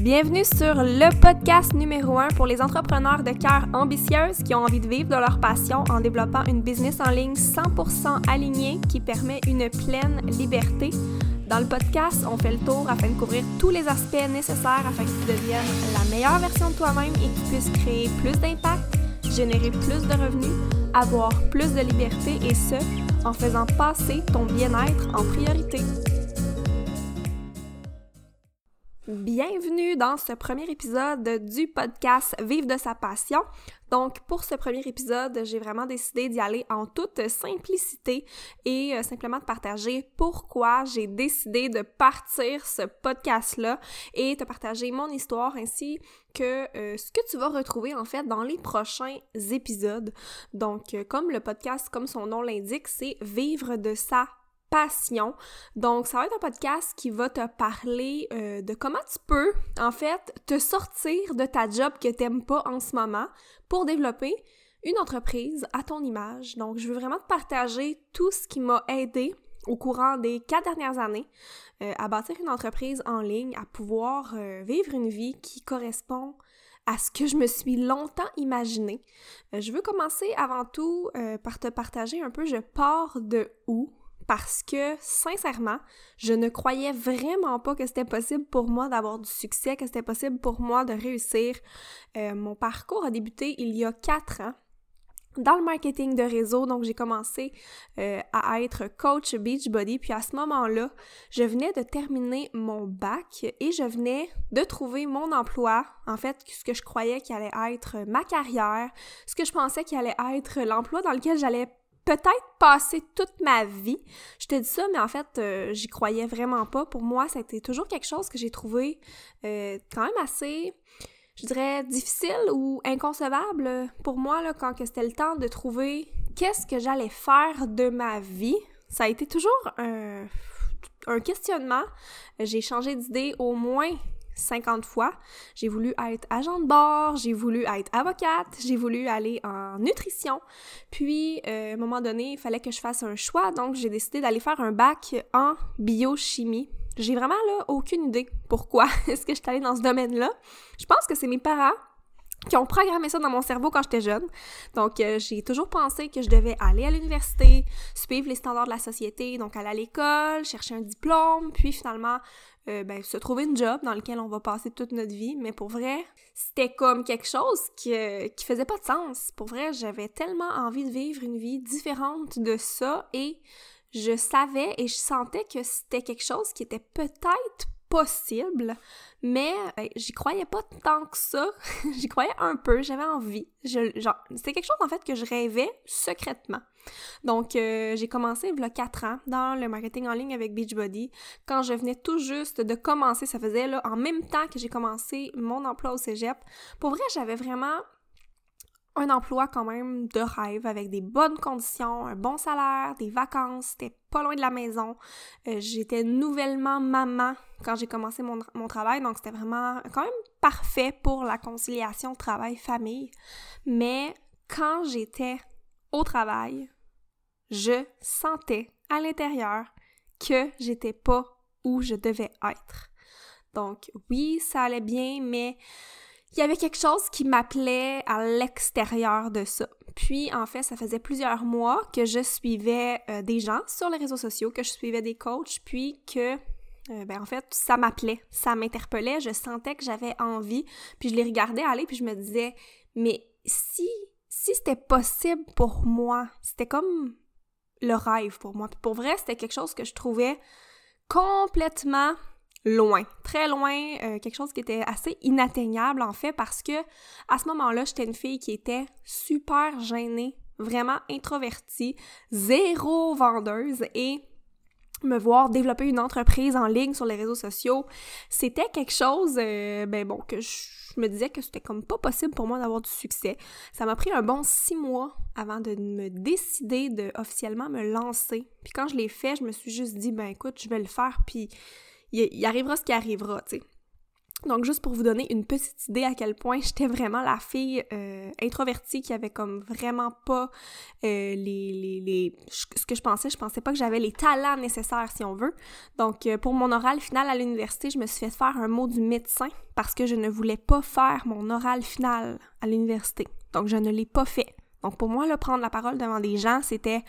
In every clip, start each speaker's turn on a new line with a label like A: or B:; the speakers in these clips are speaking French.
A: Bienvenue sur le podcast numéro 1 pour les entrepreneurs de cœur ambitieuses qui ont envie de vivre de leur passion en développant une business en ligne 100% alignée qui permet une pleine liberté. Dans le podcast, on fait le tour afin de couvrir tous les aspects nécessaires afin que tu deviennes la meilleure version de toi-même et que tu puisses créer plus d'impact, générer plus de revenus, avoir plus de liberté et ce, en faisant passer ton bien-être en priorité. Bienvenue dans ce premier épisode du podcast Vive de sa passion. Donc pour ce premier épisode, j'ai vraiment décidé d'y aller en toute simplicité et euh, simplement de partager pourquoi j'ai décidé de partir ce podcast-là et te partager mon histoire ainsi que euh, ce que tu vas retrouver en fait dans les prochains épisodes. Donc euh, comme le podcast, comme son nom l'indique, c'est Vivre de sa passion. Donc, ça va être un podcast qui va te parler euh, de comment tu peux, en fait, te sortir de ta job que t'aimes pas en ce moment pour développer une entreprise à ton image. Donc, je veux vraiment te partager tout ce qui m'a aidé au courant des quatre dernières années euh, à bâtir une entreprise en ligne, à pouvoir euh, vivre une vie qui correspond à ce que je me suis longtemps imaginé. je veux commencer avant tout par te partager un peu je pars de où? Parce que, sincèrement, je ne croyais vraiment pas que c'était possible pour moi d'avoir du succès, que c'était possible pour moi de réussir. Euh, mon parcours a débuté il y a quatre ans dans le marketing de réseau. Donc, j'ai commencé euh, à être coach Beachbody. Puis à ce moment-là, je venais de terminer mon bac et je venais de trouver mon emploi. En fait, ce que je croyais qu'il allait être ma carrière, ce que je pensais qu'il allait être l'emploi dans lequel j'allais peut-être passer toute ma vie. Je te dis ça, mais en fait, euh, j'y croyais vraiment pas. Pour moi, c'était toujours quelque chose que j'ai trouvé euh, quand même assez, je dirais, difficile ou inconcevable pour moi, là, quand c'était le temps de trouver qu'est-ce que j'allais faire de ma vie. Ça a été toujours un, un questionnement. J'ai changé d'idée au moins 50 fois. J'ai voulu être agent de bord, j'ai voulu être avocate, j'ai voulu aller en nutrition. Puis, euh, à un moment donné, il fallait que je fasse un choix, donc j'ai décidé d'aller faire un bac en biochimie. J'ai vraiment là aucune idée pourquoi est-ce que je suis allée dans ce domaine-là. Je pense que c'est mes parents qui ont programmé ça dans mon cerveau quand j'étais jeune. Donc, euh, j'ai toujours pensé que je devais aller à l'université, suivre les standards de la société, donc aller à l'école, chercher un diplôme, puis finalement, euh, ben, se trouver une job dans lequel on va passer toute notre vie. Mais pour vrai, c'était comme quelque chose qui, qui faisait pas de sens. Pour vrai, j'avais tellement envie de vivre une vie différente de ça et je savais et je sentais que c'était quelque chose qui était peut-être possible, mais ben, j'y croyais pas tant que ça. j'y croyais un peu, j'avais envie. C'était quelque chose en fait que je rêvais secrètement. Donc, euh, j'ai commencé il y a 4 ans dans le marketing en ligne avec Beachbody. Quand je venais tout juste de commencer, ça faisait là en même temps que j'ai commencé mon emploi au cégep. Pour vrai, j'avais vraiment un emploi quand même de rêve avec des bonnes conditions, un bon salaire, des vacances, c'était pas loin de la maison. Euh, j'étais nouvellement maman quand j'ai commencé mon, mon travail, donc c'était vraiment quand même parfait pour la conciliation travail-famille. Mais quand j'étais au travail, je sentais à l'intérieur que j'étais pas où je devais être. Donc oui, ça allait bien, mais il y avait quelque chose qui m'appelait à l'extérieur de ça. Puis, en fait, ça faisait plusieurs mois que je suivais euh, des gens sur les réseaux sociaux, que je suivais des coachs, puis que, euh, ben, en fait, ça m'appelait, ça m'interpellait, je sentais que j'avais envie, puis je les regardais aller, puis je me disais, mais si, si c'était possible pour moi, c'était comme le rêve pour moi. Pour vrai, c'était quelque chose que je trouvais complètement loin, très loin, euh, quelque chose qui était assez inatteignable en fait parce que à ce moment-là, j'étais une fille qui était super gênée, vraiment introvertie, zéro vendeuse et me voir développer une entreprise en ligne sur les réseaux sociaux, c'était quelque chose, euh, ben bon, que je me disais que c'était comme pas possible pour moi d'avoir du succès. Ça m'a pris un bon six mois avant de me décider de officiellement me lancer. Puis quand je l'ai fait, je me suis juste dit, ben écoute, je vais le faire, puis il, arrivera ce qui arrivera, tu sais. Donc, juste pour vous donner une petite idée à quel point j'étais vraiment la fille euh, introvertie qui avait comme vraiment pas euh, les, les, ce que je pensais. Je pensais pas que j'avais les talents nécessaires, si on veut. Donc, euh, pour mon oral final à l'université, je me suis fait faire un mot du médecin parce que je ne voulais pas faire mon oral final à l'université. Donc, je ne l'ai pas fait. Donc, pour moi, là, prendre la parole devant des gens, c'était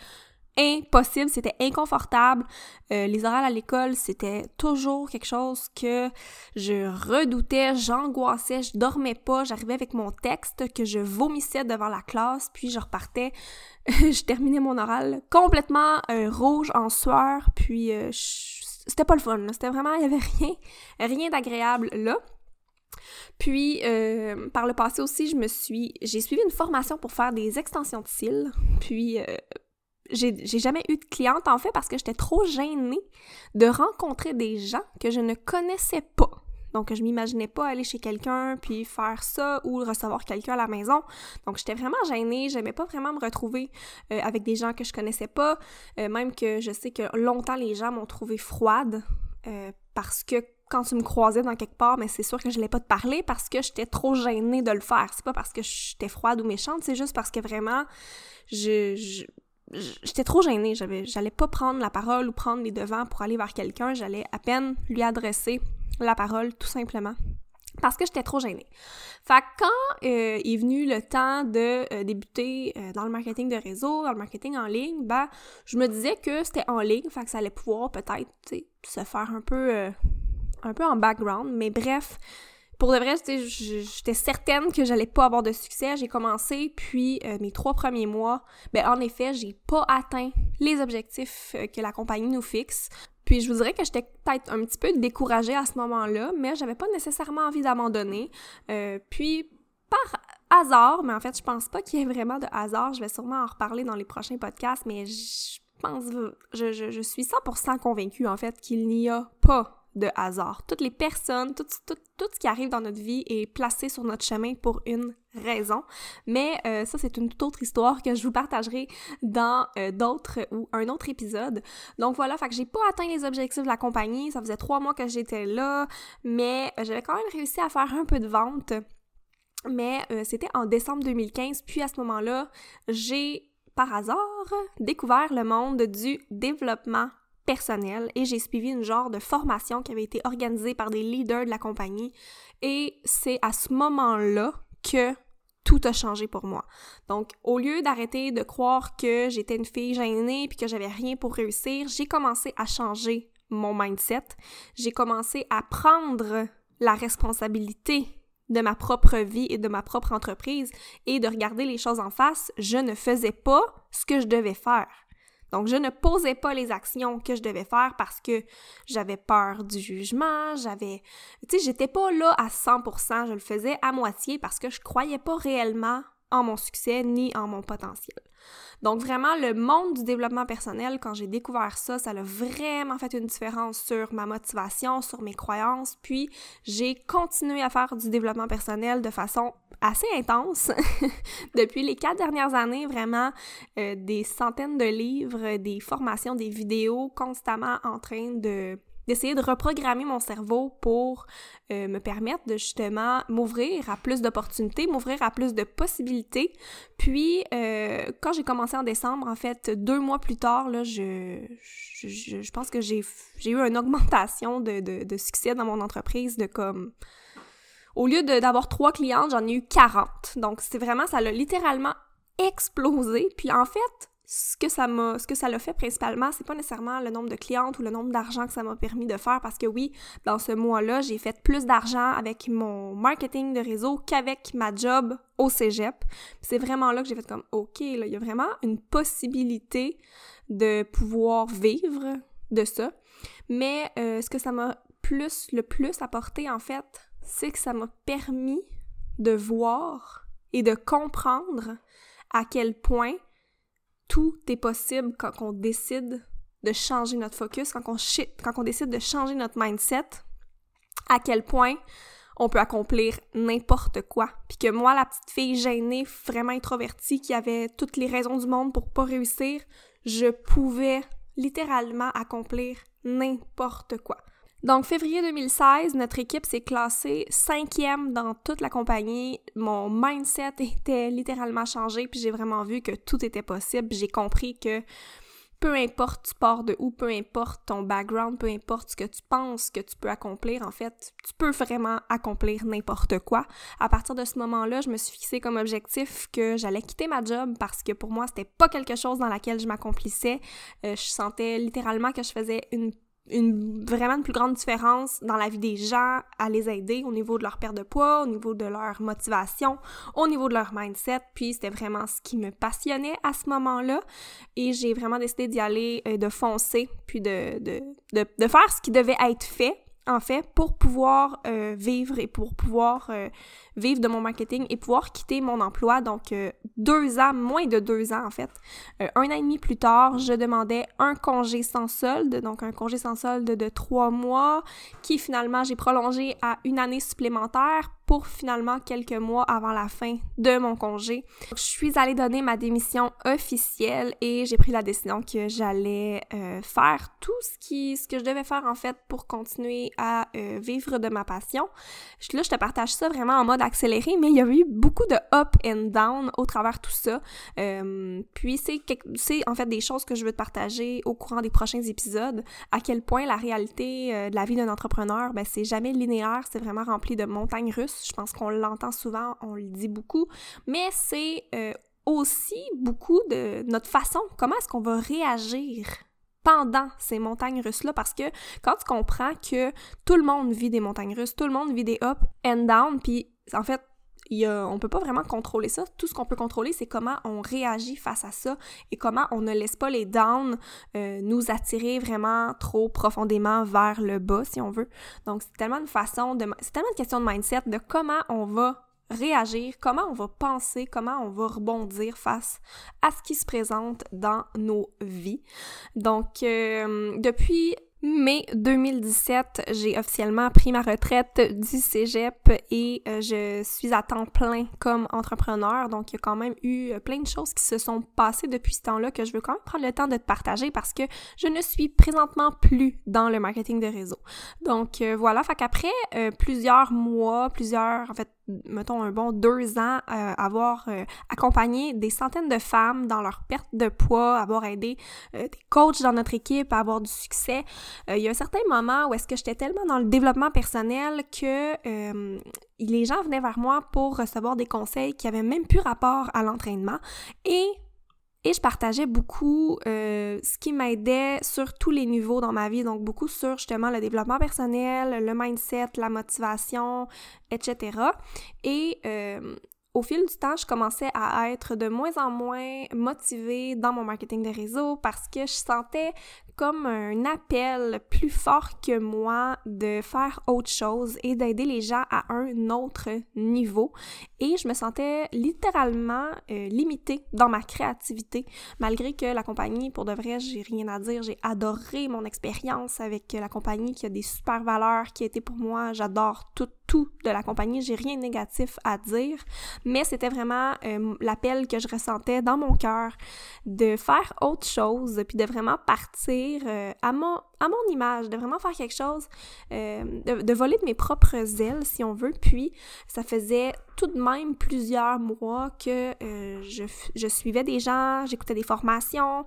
A: impossible, c'était inconfortable. Euh, les orales à l'école, c'était toujours quelque chose que je redoutais, j'angoissais, je dormais pas, j'arrivais avec mon texte que je vomissais devant la classe, puis je repartais, je terminais mon oral complètement euh, rouge en sueur, puis euh, c'était pas le fun, c'était vraiment, il y avait rien, rien d'agréable là. Puis, par le passé aussi, je me suis... J'ai suivi une formation pour faire des extensions de cils. Puis, j'ai jamais eu de cliente en fait parce que j'étais trop gênée de rencontrer des gens que je ne connaissais pas. Donc, je m'imaginais pas aller chez quelqu'un puis faire ça ou recevoir quelqu'un à la maison. Donc, j'étais vraiment gênée. J'aimais pas vraiment me retrouver euh, avec des gens que je connaissais pas. Euh, même que je sais que longtemps, les gens m'ont trouvé froide euh, parce que quand tu me croisais dans quelque part, mais c'est sûr que je n'allais pas te parler parce que j'étais trop gênée de le faire. C'est pas parce que j'étais froide ou méchante, c'est juste parce que vraiment, je, j'étais trop gênée, j'avais j'allais pas prendre la parole ou prendre les devants pour aller vers quelqu'un, j'allais à peine lui adresser la parole tout simplement parce que j'étais trop gênée. Fait que quand euh, est venu le temps de euh, débuter euh, dans le marketing de réseau, dans le marketing en ligne, ben je me disais que c'était en ligne, fait que ça allait pouvoir peut-être se faire un peu un peu en background, mais bref, pour de vrai, j'étais certaine que j'allais pas avoir de succès. J'ai commencé, puis euh, mes trois premiers mois, ben en effet, j'ai pas atteint les objectifs euh, que la compagnie nous fixe. Puis je vous dirais que j'étais peut-être un petit peu découragée à ce moment-là, mais j'avais pas nécessairement envie d'abandonner. Euh, puis par hasard, mais en fait, je pense pas qu'il y ait vraiment de hasard. Je vais sûrement en reparler dans les prochains podcasts, mais je pense, je, je, je suis 100% convaincue en fait qu'il n'y a pas de hasard. Toutes les personnes, tout, ce qui arrive dans notre vie est placé sur notre chemin pour une raison. Mais euh, ça, c'est une toute autre histoire que je vous partagerai dans euh, d'autres ou un autre épisode. Donc voilà, fait que j'ai pas atteint les objectifs de la compagnie. Ça faisait trois mois que j'étais là, mais euh, j'avais quand même réussi à faire un peu de vente. Mais c'était en décembre 2015, puis à ce moment-là, j'ai par hasard découvert le monde du développement personnel et j'ai suivi une genre de formation qui avait été organisée par des leaders de la compagnie et c'est à ce moment-là que tout a changé pour moi. Donc, au lieu d'arrêter de croire que j'étais une fille gênée puis que j'avais rien pour réussir, j'ai commencé à changer mon mindset. J'ai commencé à prendre la responsabilité de ma propre vie et de ma propre entreprise et de regarder les choses en face. Je ne faisais pas ce que je devais faire. Donc, je ne posais pas les actions que je devais faire parce que j'avais peur du jugement, j'avais... Tu sais, j'étais pas là à 100%, je le faisais à moitié parce que je croyais pas réellement en mon succès ni en mon potentiel. Donc vraiment, le monde du développement personnel, quand j'ai découvert ça, ça a vraiment fait une différence sur ma motivation, sur mes croyances, puis j'ai continué à faire du développement personnel de façon assez intense depuis les quatre dernières années, vraiment euh, des centaines de livres, des formations, des vidéos constamment en train de d'essayer de reprogrammer mon cerveau pour euh, me permettre de justement m'ouvrir à plus d'opportunités, m'ouvrir à plus de possibilités. Puis, euh, quand j'ai commencé en décembre, en fait, deux mois plus tard, là, je, je, pense que j'ai eu une augmentation de, de, de, succès dans mon entreprise de comme... Au lieu d'avoir trois clientes, j'en ai eu 40. Donc, c'est vraiment, ça l'a littéralement explosé. Puis en fait, ce que ça m'a ce que ça l'a fait principalement c'est pas nécessairement le nombre de clientes ou le nombre d'argent que ça m'a permis de faire parce que oui dans ce mois-là j'ai fait plus d'argent avec mon marketing de réseau qu'avec ma job au cégep. C'est vraiment là que j'ai fait comme ok là il y a vraiment une possibilité de pouvoir vivre de ça. Mais euh, ce que ça m'a plus le plus apporté en fait c'est que ça m'a permis de voir et de comprendre à quel point tout est possible quand on décide de changer notre focus, quand on, quand on décide de changer notre mindset, à quel point on peut accomplir n'importe quoi. Puis que moi, la petite fille gênée, vraiment introvertie, qui avait toutes les raisons du monde pour pas réussir, je pouvais littéralement accomplir n'importe quoi. Donc, février 2016, notre équipe s'est classée cinquième dans toute la compagnie. Mon mindset était littéralement changé, puis j'ai vraiment vu que tout était possible. J'ai compris que peu importe tu pars de où, peu importe ton background, peu importe ce que tu penses que tu peux accomplir, en fait, tu peux vraiment accomplir n'importe quoi. À partir de ce moment-là, je me suis fixé comme objectif que j'allais quitter ma job parce que pour moi, c'était pas quelque chose dans laquelle je m'accomplissais. Euh, je sentais littéralement que je faisais une une vraiment une plus grande différence dans la vie des gens à les aider au niveau de leur perte de poids, au niveau de leur motivation, au niveau de leur mindset. Puis c'était vraiment ce qui me passionnait à ce moment-là. Et j'ai vraiment décidé d'y aller, euh, de foncer, puis de, de, de, de faire ce qui devait être fait en fait, pour pouvoir euh, vivre et pour pouvoir euh, vivre de mon marketing et pouvoir quitter mon emploi. Donc, euh, deux ans, moins de deux ans en fait. un an et demi plus tard, je demandais un congé sans solde, donc un congé sans solde de trois mois, qui finalement j'ai prolongé à une année supplémentaire pour finalement quelques mois avant la fin de mon congé. je suis allée donner ma démission officielle et j'ai pris la décision que j'allais euh, faire tout ce qui ce que je devais faire en fait pour continuer à euh, vivre de ma passion. Là, je te partage ça vraiment en mode accéléré, mais il y a eu beaucoup de up and down au travers tout ça. Euh, puis c'est en fait des choses que je veux te partager au courant des prochains épisodes. À quel point la réalité de la vie d'un entrepreneur, ben c'est jamais linéaire, c'est vraiment rempli de montagnes russes je pense qu'on l'entend souvent, on le dit beaucoup, mais c'est euh, aussi beaucoup de notre façon, comment est-ce qu'on va réagir pendant ces montagnes russes-là, parce que quand tu comprends que tout le monde vit des montagnes russes, tout le monde vit des up and down, puis en fait, il on peut pas vraiment contrôler ça. Tout ce qu'on peut contrôler, c'est comment on réagit face à ça et comment on ne laisse pas les downs euh, nous attirer vraiment trop profondément vers le bas, si on veut. Donc, c'est tellement une façon de... C'est tellement une question de mindset, de comment on va réagir, comment on va penser, comment on va rebondir face à ce qui se présente dans nos vies. Donc, euh, depuis mai 2017, j'ai officiellement pris ma retraite du cégep et euh, je suis à temps plein comme entrepreneur. Donc, il y a quand même eu euh, plein de choses qui se sont passées depuis ce temps-là que je veux quand même prendre le temps de te partager parce que je ne suis présentement plus dans le marketing de réseau. Donc, euh, voilà. Fait qu'après plusieurs mois, plusieurs, en fait, mettons, un bon deux ans, euh, avoir euh, accompagné des centaines de femmes dans leur perte de poids, avoir aidé euh, des coachs dans notre équipe à avoir du succès. il y a un certain moment où est-ce que j'étais tellement dans le développement personnel que les gens venaient vers moi pour recevoir des conseils qui avaient même plus rapport à l'entraînement et et je partageais beaucoup euh, ce qui m'aidait sur tous les niveaux dans ma vie, donc beaucoup sur justement le développement personnel, le mindset, la motivation, etc. Et euh, au fil du temps, je commençais à être de moins en moins motivée dans mon marketing de réseau parce que je sentais comme un appel plus fort que moi de faire autre chose et d'aider les gens à un autre niveau. Et je me sentais littéralement euh, limitée dans ma créativité, malgré que la compagnie, pour de vrai, j'ai rien à dire. J'ai adoré mon expérience avec la compagnie qui a des super valeurs, qui a été pour moi, j'adore tout, de la compagnie. J'ai rien de négatif à dire, mais c'était vraiment euh, l'appel que je ressentais dans mon cœur de faire autre chose, puis de vraiment partir euh, à, mon, à mon image, de vraiment faire quelque chose, euh, de, voler de mes propres ailes, si on veut. Puis, ça faisait tout de même plusieurs mois que je, je suivais des gens, j'écoutais des formations,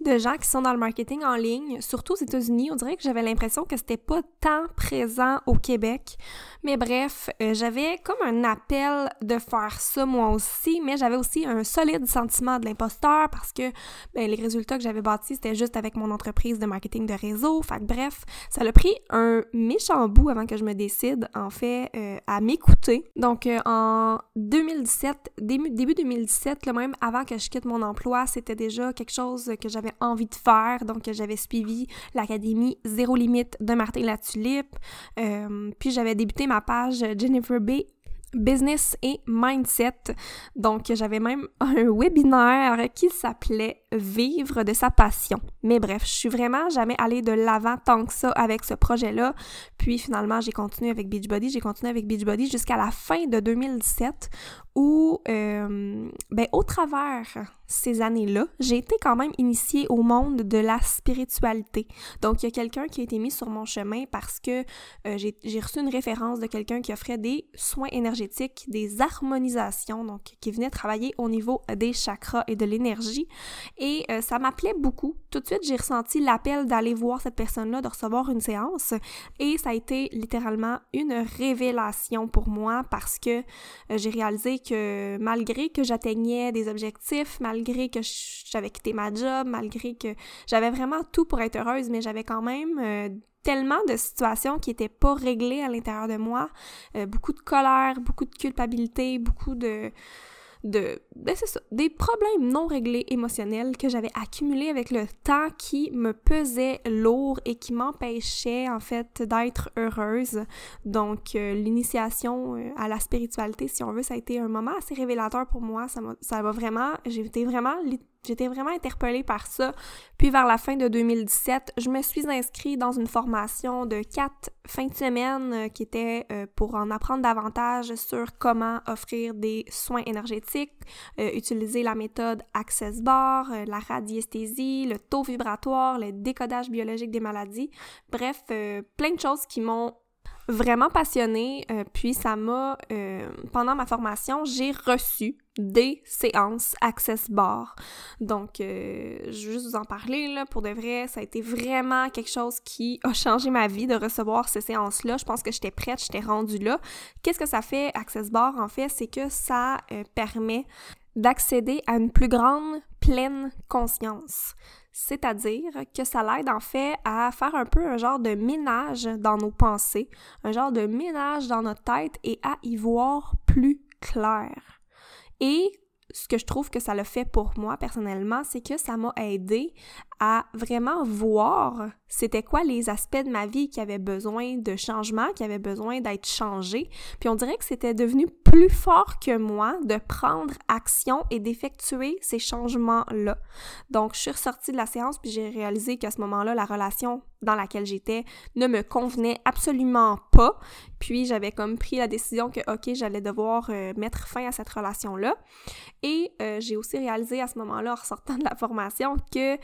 A: de gens qui sont dans le marketing en ligne, surtout aux États-Unis. On dirait que j'avais l'impression que c'était pas tant présent au Québec. Mais bref, euh, j'avais comme un appel de faire ça moi aussi, mais j'avais aussi un solide sentiment de l'imposteur parce que ben, les résultats que j'avais bâtis, c'était juste avec mon entreprise de marketing de réseau. Fait bref, ça a pris un méchant bout avant que je me décide, en fait, euh, à m'écouter. Donc, euh, en 2017, début, début 2017, le même avant que je quitte mon emploi, c'était déjà quelque chose que j'avais envie de faire. Donc, j'avais suivi l'académie Zéro Limite de Martin Latulippe. Euh, puis, j'avais débuté ma page Jennifer B business et mindset. Donc, j'avais même un webinaire qui s'appelait Vivre de sa passion. Mais bref, je suis vraiment jamais allée de l'avant tant que ça avec ce projet-là. Puis finalement, j'ai continué avec Beachbody, j'ai continué avec Beachbody jusqu'à la fin de 2017 où, euh, ben, au travers ces années-là, j'ai été quand même initiée au monde de la spiritualité. Donc, il y a quelqu'un qui a été mis sur mon chemin parce que euh, j'ai reçu une référence de quelqu'un qui offrait des soins énergétiques, des harmonisations, donc qui venait travailler au niveau des chakras et de l'énergie. Et euh, ça m'appelait beaucoup. Tout de suite, j'ai ressenti l'appel d'aller voir cette personne-là, de recevoir une séance. Et ça a été littéralement une révélation pour moi parce que j'ai réalisé que malgré que j'atteignais des objectifs, malgré que j'avais quitté ma job, malgré que j'avais vraiment tout pour être heureuse, mais j'avais quand même euh, tellement de situations qui n'étaient pas réglées à l'intérieur de moi, euh, beaucoup de colère, beaucoup de culpabilité, beaucoup de de ben des problèmes non réglés émotionnels que j'avais accumulés avec le temps qui me pesait lourd et qui m'empêchait en fait d'être heureuse. Donc euh, l'initiation euh, à la spiritualité, si on veut, ça a été un moment assez révélateur pour moi. Ça vraiment, j'ai été vraiment J'étais vraiment interpellée par ça. Puis vers la fin de 2017, je me suis inscrite dans une formation de quatre fins de semaine euh, qui était euh, pour en apprendre davantage sur comment offrir des soins énergétiques, euh, utiliser la méthode Access Bar, la radiesthésie, le taux vibratoire, le décodage biologique des maladies. Bref, plein de choses qui m'ont vraiment passionnée. puis ça m'a, pendant ma formation, j'ai reçu des séances Access Bar. Donc, euh, je vais juste vous en parler, là, pour de vrai, ça a été vraiment quelque chose qui a changé ma vie de recevoir ces séances-là. Je pense que j'étais prête, j'étais rendue là. Qu'est-ce que ça fait, Access Bar, en fait? C'est que ça euh, permet d'accéder à une plus grande pleine conscience. C'est-à-dire que ça l'aide en fait à faire un peu un genre de ménage dans nos pensées, un genre de ménage dans notre tête et à y voir plus clair. Et ce que je trouve que ça le fait pour moi personnellement, c'est que ça m'a aidé à vraiment voir c'était quoi les aspects de ma vie qui avaient besoin de changement, qui avaient besoin d'être changés. Puis on dirait que c'était devenu plus fort que moi de prendre action et d'effectuer ces changements-là. Donc, je suis ressortie de la séance puis j'ai réalisé qu'à ce moment-là, la relation dans laquelle j'étais ne me convenait absolument pas. Puis j'avais comme pris la décision que, OK, j'allais devoir euh, mettre fin à cette relation-là. Et euh, j'ai aussi réalisé à ce moment-là, en ressortant de la formation, que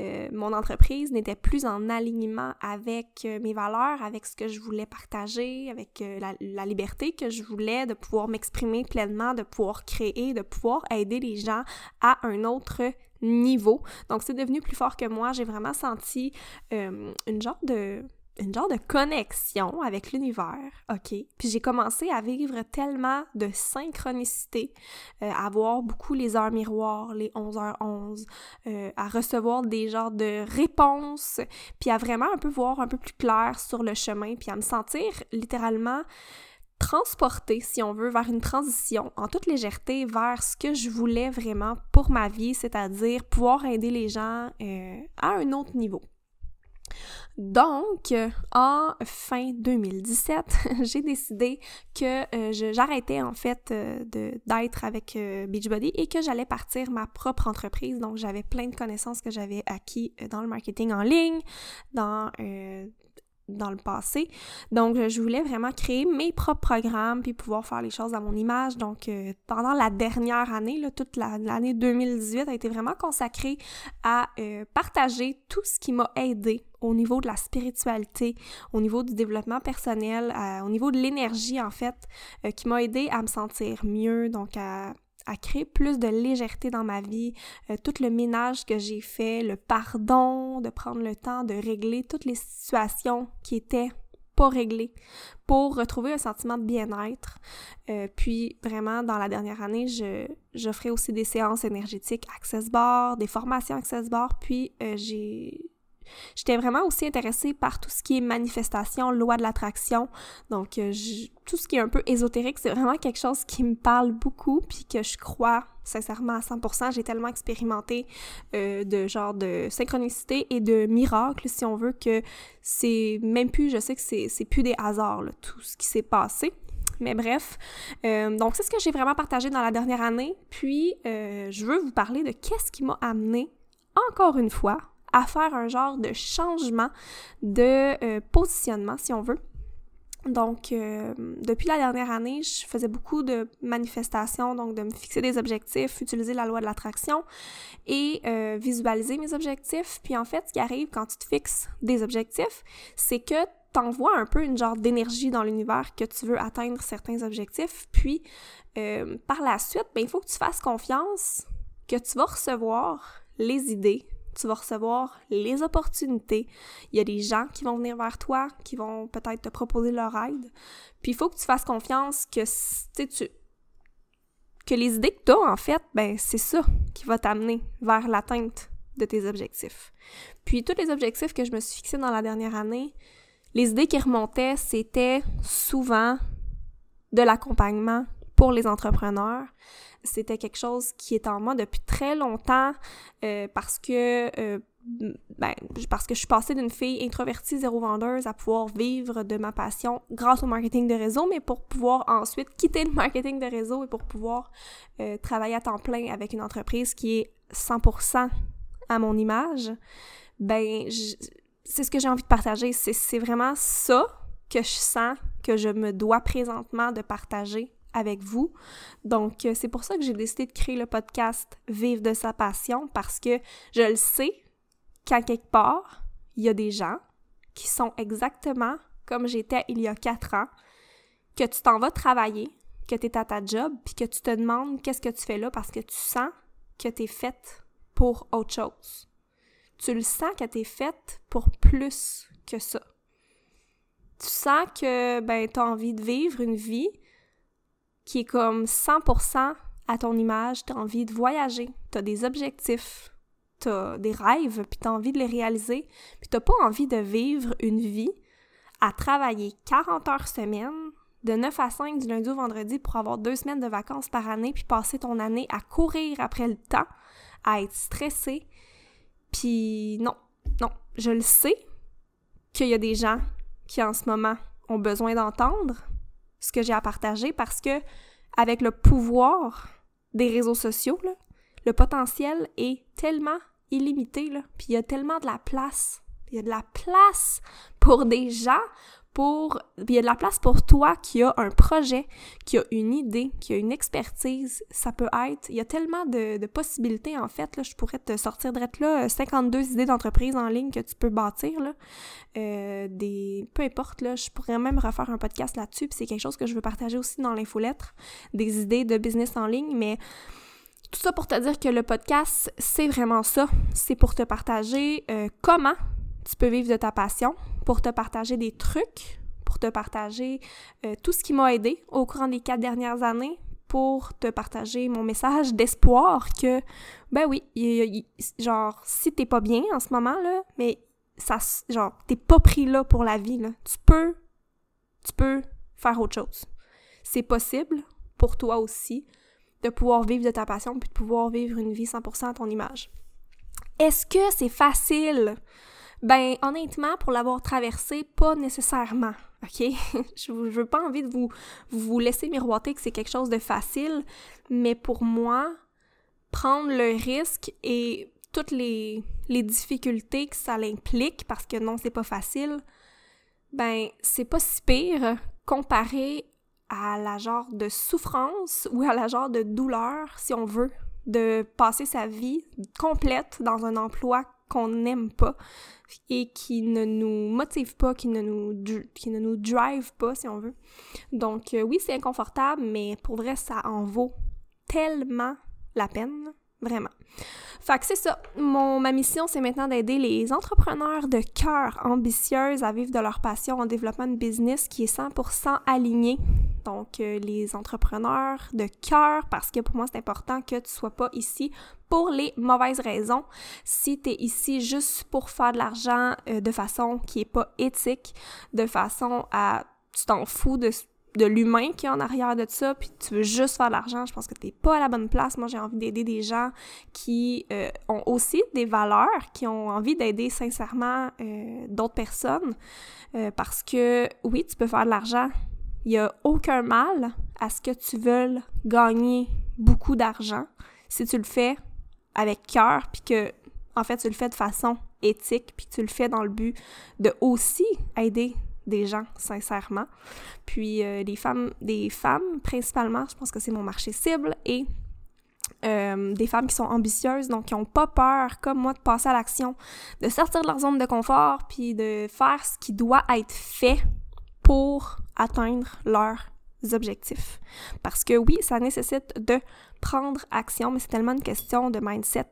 A: euh, mon entreprise n'était plus en alignement avec euh, mes valeurs, avec ce que je voulais partager, avec euh, la, liberté que je voulais de pouvoir m'exprimer pleinement, de pouvoir créer, de pouvoir aider les gens à un autre niveau. Donc c'est devenu plus fort que moi. J'ai vraiment senti une genre de une genre de connexion avec l'univers, ok? Puis j'ai commencé à vivre tellement de synchronicité, euh, à voir beaucoup les heures miroirs, les 11h11, euh, à recevoir des genres de réponses, puis à vraiment un peu voir un peu plus clair sur le chemin, puis à me sentir littéralement transportée, si on veut, vers une transition en toute légèreté vers ce que je voulais vraiment pour ma vie, c'est-à-dire pouvoir aider les gens euh, à un autre niveau. Donc, en fin 2017, j'ai décidé que euh, j'arrêtais en fait euh, d'être avec euh, Beachbody et que j'allais partir ma propre entreprise. Donc, j'avais plein de connaissances que j'avais acquis dans le marketing en ligne, dans dans le passé. Donc, je voulais vraiment créer mes propres programmes puis pouvoir faire les choses à mon image. Donc, euh, pendant la dernière année, toute l'année 2018 a été vraiment consacrée à euh, partager tout ce qui m'a aidé au niveau de la spiritualité, au niveau du développement personnel, au niveau de l'énergie, en fait, euh, qui m'a aidé à me sentir mieux, donc à créer plus de légèreté dans ma vie, euh, tout le ménage que j'ai fait, le pardon, de prendre le temps de régler toutes les situations qui étaient pas réglées pour retrouver un sentiment de bien-être. Euh, puis vraiment, dans la dernière année, je, j'offrais aussi des séances énergétiques Access Bar, des formations Access Bar, puis j'ai J'étais vraiment aussi intéressée par tout ce qui est manifestation, loi de l'attraction. Donc, euh, tout ce qui est un peu ésotérique, c'est vraiment quelque chose qui me parle beaucoup, puis que je crois sincèrement à 100%. J'ai tellement expérimenté euh, de genre de synchronicité et de miracles, si on veut, que c'est même plus, je sais que c'est plus des hasards, tout ce qui s'est passé. Mais bref, euh, donc c'est ce que j'ai vraiment partagé dans la dernière année. Puis, je veux vous parler de qu'est-ce qui m'a amené, encore une fois, à faire un genre de changement de euh, positionnement, si on veut. Donc, euh, depuis la dernière année, je faisais beaucoup de manifestations, donc de me fixer des objectifs, utiliser la loi de l'attraction et euh, visualiser mes objectifs. Puis en fait, ce qui arrive quand tu te fixes des objectifs, c'est que t'envoies un peu une genre d'énergie dans l'univers que tu veux atteindre certains objectifs. Puis par la suite, ben, il faut que tu fasses confiance que tu vas recevoir les idées, tu vas recevoir les opportunités. Il y a des gens qui vont venir vers toi, qui vont peut-être te proposer leur aide. Puis il faut que tu fasses confiance que tu que les idées que tu as en fait, ben c'est ça qui va t'amener vers l'atteinte de tes objectifs. Puis tous les objectifs que je me suis fixés dans la dernière année, les idées qui remontaient, c'était souvent de l'accompagnement pour les entrepreneurs, c'était quelque chose qui est en moi depuis très longtemps euh, parce que euh, ben, parce que je suis passée d'une fille introvertie, zéro vendeuse, à pouvoir vivre de ma passion grâce au marketing de réseau, mais pour pouvoir ensuite quitter le marketing de réseau et pour pouvoir euh, travailler à temps plein avec une entreprise qui est 100% à mon image, ben, c'est ce que j'ai envie de partager. C'est vraiment ça que je sens que je me dois présentement de partager avec vous. Donc, euh, c'est pour ça que j'ai décidé de créer le podcast Vivre de sa passion parce que je le sais qu'à quelque part, il y a des gens qui sont exactement comme j'étais il y a quatre ans, que tu t'en vas travailler, que tu es à ta job, puis que tu te demandes qu'est-ce que tu fais là parce que tu sens que tu es faite pour autre chose. Tu le sens que tu es faite pour plus que ça. Tu sens que ben, tu as envie de vivre une vie qui est comme 100% à ton image, tu as envie de voyager, tu as des objectifs, tu as des rêves, puis tu as envie de les réaliser, puis tu pas envie de vivre une vie à travailler 40 heures semaine, de 9 à 5 du lundi au vendredi pour avoir deux semaines de vacances par année, puis passer ton année à courir après le temps, à être stressé. Puis non, non, je le sais qu'il y a des gens qui en ce moment ont besoin d'entendre, ce que j'ai à partager parce que avec le pouvoir des réseaux sociaux, le potentiel est tellement illimité, là, puis il y a tellement de la place. Il y a de la place pour des gens Il y a de la place pour toi qui a un projet, qui a une idée, qui a une expertise. Ça peut être... Il y a tellement de, possibilités, en fait. Là, je pourrais te sortir de là 52 idées d'entreprise en ligne que tu peux bâtir. Euh. Peu importe, là, je pourrais même refaire un podcast là-dessus. C'est quelque chose que je veux partager aussi dans l'infolettre. Des idées de business en ligne, mais... Tout ça pour te dire que le podcast, c'est vraiment ça. C'est pour te partager euh, comment tu peux vivre de ta passion, pour te partager des trucs, pour te partager euh, tout ce qui m'a aidé au courant des quatre dernières années, pour te partager mon message d'espoir que, ben oui, genre, si t'es pas bien en ce moment, là, mais ça, genre, t'es pas pris là pour la vie, là. Tu peux, tu peux faire autre chose. C'est possible pour toi aussi de pouvoir vivre de ta passion puis de pouvoir vivre une vie 100% à ton image. Est-ce que c'est facile? Ben, honnêtement, pour l'avoir traversé, pas nécessairement. OK? je, veux pas envie de vous, vous laisser miroiter que c'est quelque chose de facile, mais pour moi, prendre le risque et toutes les, difficultés que ça implique, parce que non, c'est pas facile, ben, c'est pas si pire comparé à la genre de souffrance ou à la genre de douleur, si on veut, de passer sa vie complète dans un emploi qu'on n'aime pas et qui ne nous motive pas, qui ne nous, qui drive pas, si on veut. Donc euh, oui, c'est inconfortable, mais pour vrai, ça en vaut tellement la peine, vraiment. Fait que c'est ça. Ma mission, c'est maintenant d'aider les entrepreneurs de cœur ambitieuses à vivre de leur passion en développement de business qui est 100% aligné. Donc, euh, les entrepreneurs de cœur, parce que pour moi, c'est important que tu sois pas ici pour les mauvaises raisons. Si tu es ici juste pour faire de l'argent euh, de façon qui est pas éthique, de façon à tu t'en fous de de l'humain qui est en arrière de ça, puis tu veux juste faire de l'argent, je pense que t'es pas à la bonne place. Moi, j'ai envie d'aider des gens qui euh, ont aussi des valeurs, qui ont envie d'aider sincèrement d'autres personnes, parce que oui, tu peux faire de l'argent. Il y a aucun mal à ce que tu veuilles gagner beaucoup d'argent si tu le fais avec cœur, puis que en fait tu le fais de façon éthique, puis tu le fais dans le but de aussi aider des gens, sincèrement. Puis euh, des femmes, des femmes principalement, je pense que c'est mon marché cible, et euh, des femmes qui sont ambitieuses, donc qui n'ont pas peur, comme moi, de passer à l'action, de sortir de leur zone de confort, puis de faire ce qui doit être fait pour atteindre leurs objectifs. Parce que oui, ça nécessite de prendre action, mais c'est tellement une question de mindset.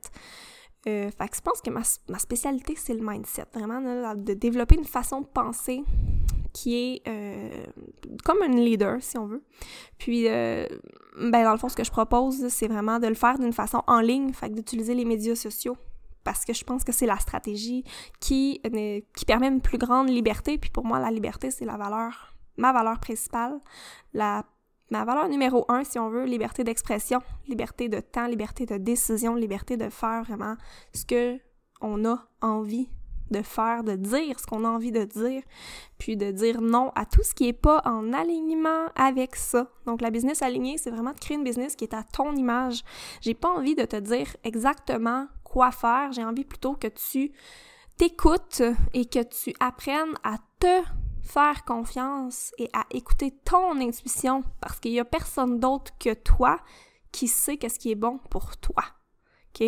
A: Euh, fait que je pense que ma, ma spécialité, c'est le mindset. Vraiment, de développer une façon de penser qui est euh, comme une leader, si on veut. Puis, euh, ben, dans le fond, ce que je propose, c'est vraiment de le faire d'une façon en ligne, fait d'utiliser les médias sociaux. Parce que je pense que c'est la stratégie qui, qui permet une plus grande liberté. Puis pour moi, la liberté, c'est la valeur, ma valeur principale. La ma valeur numéro un, si on veut, liberté d'expression, liberté de temps, liberté de décision, liberté de faire vraiment ce que on a envie de faire, de dire ce qu'on a envie de dire, puis de dire non à tout ce qui est pas en alignement avec ça. Donc la business alignée, c'est vraiment de créer une business qui est à ton image. J'ai pas envie de te dire exactement faire, j'ai envie plutôt que tu t'écoutes et que tu apprennes à te faire confiance et à écouter ton intuition parce qu'il y a personne d'autre que toi qui sait qu'est-ce qui est bon pour toi. OK?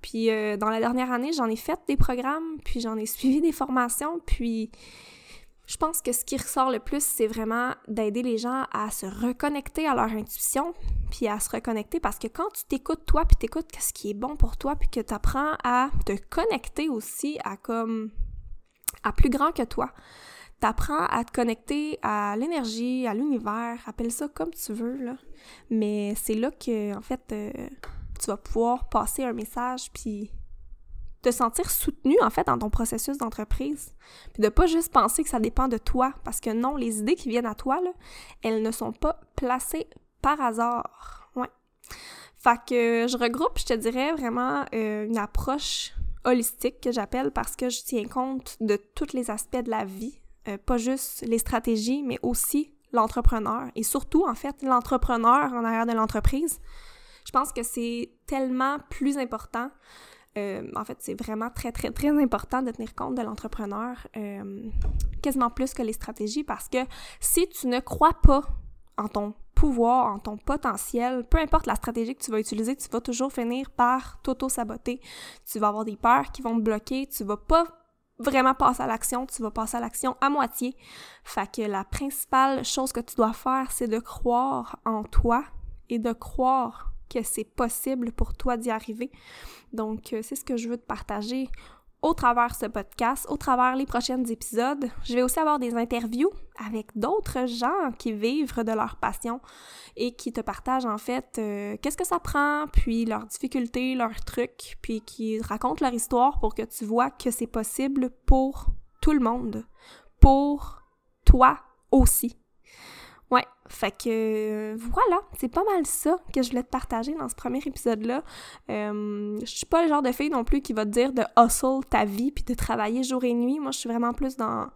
A: Puis euh, dans la dernière année, j'en ai fait des programmes, puis j'en ai suivi des formations, puis je pense que ce qui ressort le plus, c'est vraiment d'aider les gens à se reconnecter à leur intuition, puis à se reconnecter parce que quand tu t'écoutes toi, puis t'écoutes ce qui est bon pour toi, puis que tu apprends à te connecter aussi à comme à plus grand que toi. T'apprends à te connecter à l'énergie, à l'univers, appelle ça comme tu veux, là. Mais c'est là que, en fait, euh, tu vas pouvoir passer un message puis te sentir soutenu en fait dans ton processus d'entreprise. Puis de pas juste penser que ça dépend de toi parce que non, les idées qui viennent à toi là, elles ne sont pas placées par hasard. Ouais. Fait que je regroupe, je te dirais vraiment euh, une approche holistique que j'appelle parce que je tiens compte de tous les aspects de la vie, euh, pas juste les stratégies, mais aussi l'entrepreneur et surtout en fait l'entrepreneur en arrière de l'entreprise je pense que c'est tellement plus important. Euh, en fait, c'est vraiment très, très, très important de tenir compte de l'entrepreneur, euh, quasiment plus que les stratégies, parce que si tu ne crois pas en ton pouvoir, en ton potentiel, peu importe la stratégie que tu vas utiliser, tu vas toujours finir par t'auto-saboter. Tu vas avoir des peurs qui vont te bloquer, tu vas pas vraiment passer à l'action, tu vas passer à l'action à moitié. Fait que la principale chose que tu dois faire, c'est de croire en toi et de croire que c'est possible pour toi d'y arriver. Donc, euh, c'est ce que je veux te partager au travers ce podcast, au travers les prochains épisodes. Je vais aussi avoir des interviews avec d'autres gens qui vivent de leur passion et qui te partagent en fait euh, qu'est-ce que ça prend, puis leurs difficultés, leurs trucs, puis qui racontent leur histoire pour que tu vois que c'est possible pour tout le monde, pour toi aussi. Ouais, fait que voilà, c'est pas mal ça que je voulais te partager dans ce premier épisode-là. Euh, je suis pas le genre de fille non plus qui va te dire de hustle ta vie puis de travailler jour et nuit. Moi, je suis vraiment plus dans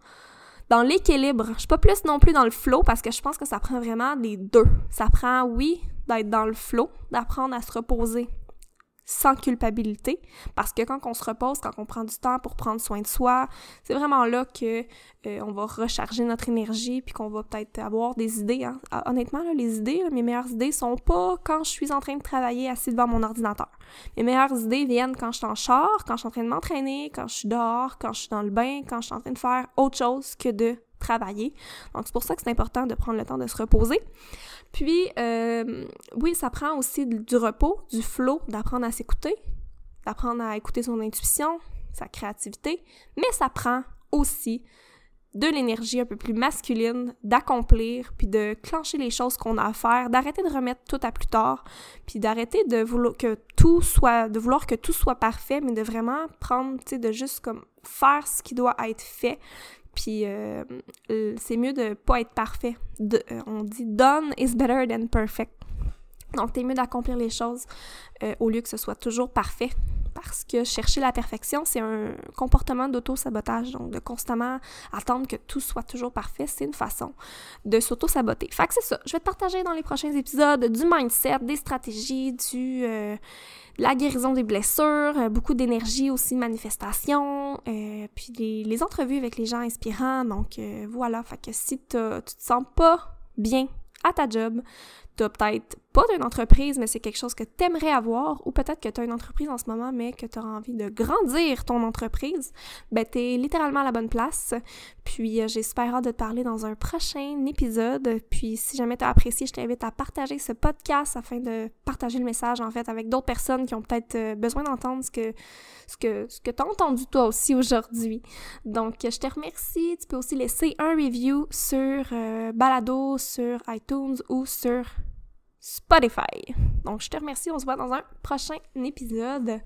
A: dans l'équilibre. Je suis pas plus non plus dans le flow parce que je pense que ça prend vraiment les deux. Ça prend, oui, d'être dans le flow, d'apprendre à se reposer sans culpabilité parce que quand on se repose, quand on prend du temps pour prendre soin de soi, c'est vraiment là que euh, on va recharger notre énergie puis qu'on va peut-être avoir des idées. Hein. Ah, honnêtement, les idées, mes meilleures idées sont pas quand je suis en train de travailler assis devant mon ordinateur. Mes meilleures idées viennent quand je suis en char, quand je suis en train de m'entraîner, quand je suis dehors, quand je suis dans le bain, quand je suis en train de faire autre chose que de Donc c'est pour ça que c'est important de prendre le temps de se reposer. Puis, euh, oui, ça prend aussi du repos, du flow, d'apprendre à s'écouter, d'apprendre à écouter son intuition, sa créativité, mais ça prend aussi de l'énergie un peu plus masculine, d'accomplir, puis de clencher les choses qu'on a à faire, d'arrêter de remettre tout à plus tard, puis d'arrêter de vouloir que tout soit, de vouloir que tout soit parfait, mais de vraiment prendre, tu sais, de juste comme faire ce qui doit être fait, puis euh, c'est mieux de pas être parfait. Euh, on dit done is better than perfect. Donc, t'es mieux d'accomplir les choses euh, au lieu que ce soit toujours parfait. Parce que chercher la perfection, c'est un comportement d'auto-sabotage. Donc, de constamment attendre que tout soit toujours parfait, c'est une façon de s'auto-saboter. Fait que c'est ça. Je vais te partager dans les prochains épisodes du mindset, des stratégies, du... Euh, la guérison des blessures, euh, beaucoup d'énergie aussi, manifestation, euh, puis les, les, entrevues avec les gens inspirants. Donc voilà, fait que si tu te sens pas bien à ta job, t'as peut-être pas d'une entreprise, mais c'est quelque chose que t'aimerais avoir, ou peut-être que tu as une entreprise en ce moment, mais que tu as envie de grandir ton entreprise, ben t'es littéralement à la bonne place. Puis euh, hâte de te parler dans un prochain épisode. Puis si jamais tu as apprécié, je t'invite à partager ce podcast afin de partager le message en fait avec d'autres personnes qui ont peut-être euh, besoin d'entendre ce que ce que ce que tu as entendu toi aussi aujourd'hui. Donc je te remercie. Tu peux aussi laisser un review sur euh, Balado, sur iTunes ou sur Spotify. Donc, je te remercie. On se voit dans un prochain épisode.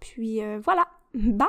A: Puis euh, voilà. Bye!